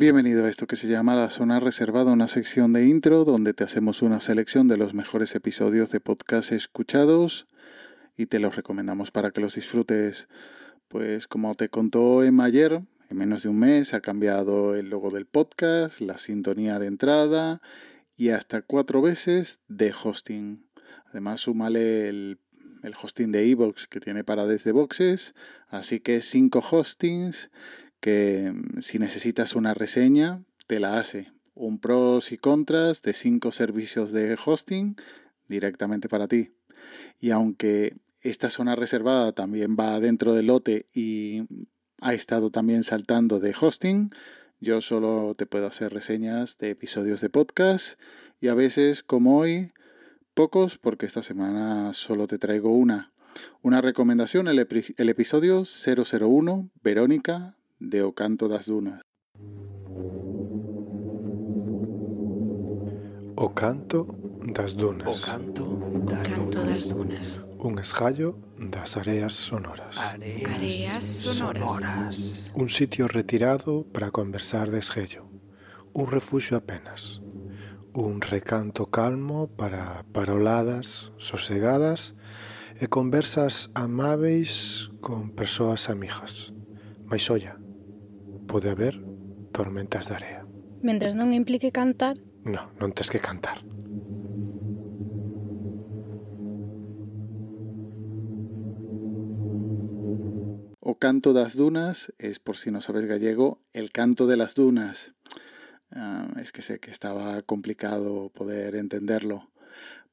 Bienvenido a esto que se llama La Zona Reservada, una sección de intro donde te hacemos una selección de los mejores episodios de podcast escuchados y te los recomendamos para que los disfrutes. Pues como te contó Emma ayer, en menos de un mes ha cambiado el logo del podcast, la sintonía de entrada y hasta cuatro veces de hosting. Además, súmale el, el hosting de iVoox que tiene para desde boxes, así que cinco hostings que mm, si necesitas una reseña, te la hace. Un pros y contras de cinco servicios de hosting directamente para ti. Y aunque esta zona reservada también va dentro del lote y ha estado también saltando de hosting, yo solo te puedo hacer reseñas de episodios de podcast y a veces, como hoy, pocos porque esta semana solo te traigo una. Una recomendación, el, el episodio 001, Verónica, de O Canto das Dunas. O canto das dunas. O canto das, o canto dunas. das dunas. Un esgallo das areas sonoras. Areas, areas sonoras. sonoras. Un sitio retirado para conversar de esgello. Un refugio apenas. Un recanto calmo para paroladas sosegadas e conversas amáveis con persoas amigas. Mais olla, pode haber tormentas de area. Mentres non implique cantar, No, non tes que cantar. O Canto das Dunas es, por si no sabes gallego, el canto de las dunas. Ah, es que sé que estaba complicado poder entenderlo.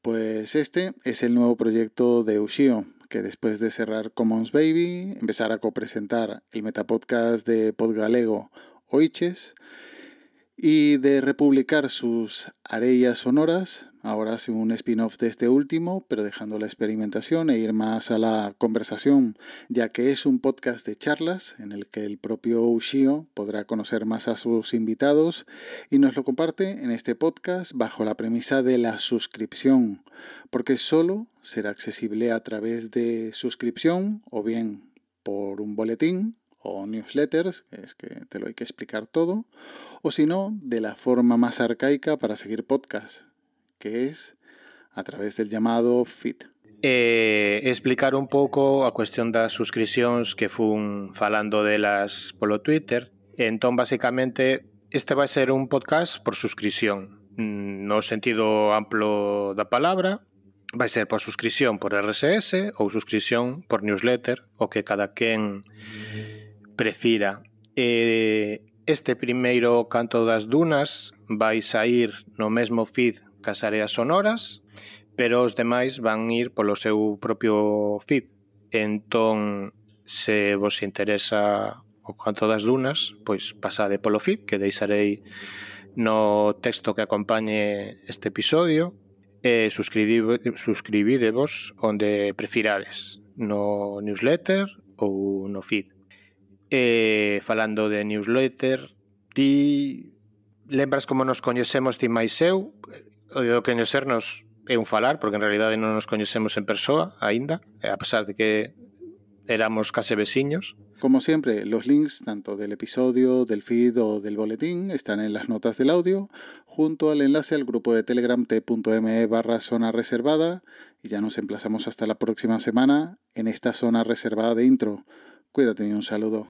Pues este es el nuevo proyecto de Ushio, que después de cerrar Commons Baby, empezar a copresentar el metapodcast de Podgalego Oiches y de republicar sus arellas sonoras, ahora hace un spin-off de este último, pero dejando la experimentación e ir más a la conversación, ya que es un podcast de charlas en el que el propio Ushio podrá conocer más a sus invitados y nos lo comparte en este podcast bajo la premisa de la suscripción, porque solo será accesible a través de suscripción o bien por un boletín o newsletters, que es que te lo hay que explicar todo, o si no, de la forma más arcaica para seguir podcast, que es a través del llamado feed. Eh, explicar un pouco a cuestión das suscripcións que fun falando delas polo Twitter. Entón, basicamente, este vai ser un podcast por suscripción, mm, no sentido amplo da palabra, vai ser por suscripción por RSS ou suscripción por newsletter, o que cada quen prefira. E este primeiro canto das dunas vai sair no mesmo feed cas áreas sonoras, pero os demais van ir polo seu propio feed. Entón, se vos interesa o canto das dunas, pois pasade polo feed que deixarei no texto que acompañe este episodio e suscribidevos onde prefirades, no newsletter ou no feed. E falando de newsletter, ti lembras como nos coñecemos ti máis eu? O de coñecernos é un falar, porque en realidade non nos coñecemos en persoa aínda, a pesar de que éramos case veciños. Como siempre, los links tanto del episodio, del feed o del boletín están en las notas del audio, junto al enlace al grupo de Telegram t.me barra zona reservada, y ya nos emplazamos hasta la próxima semana en esta zona reservada de intro. Cuídate y un saludo.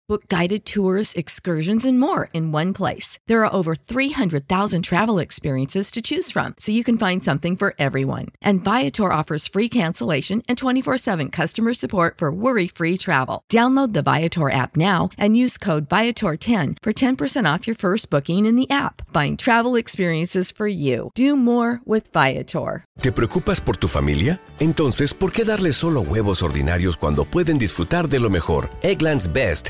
Book guided tours, excursions, and more in one place. There are over 300,000 travel experiences to choose from, so you can find something for everyone. And Viator offers free cancellation and 24 7 customer support for worry free travel. Download the Viator app now and use code Viator10 for 10% off your first booking in the app. Find travel experiences for you. Do more with Viator. ¿Te preocupas por tu familia? Entonces, ¿por qué darles solo huevos ordinarios cuando pueden disfrutar de lo mejor? Eggland's Best,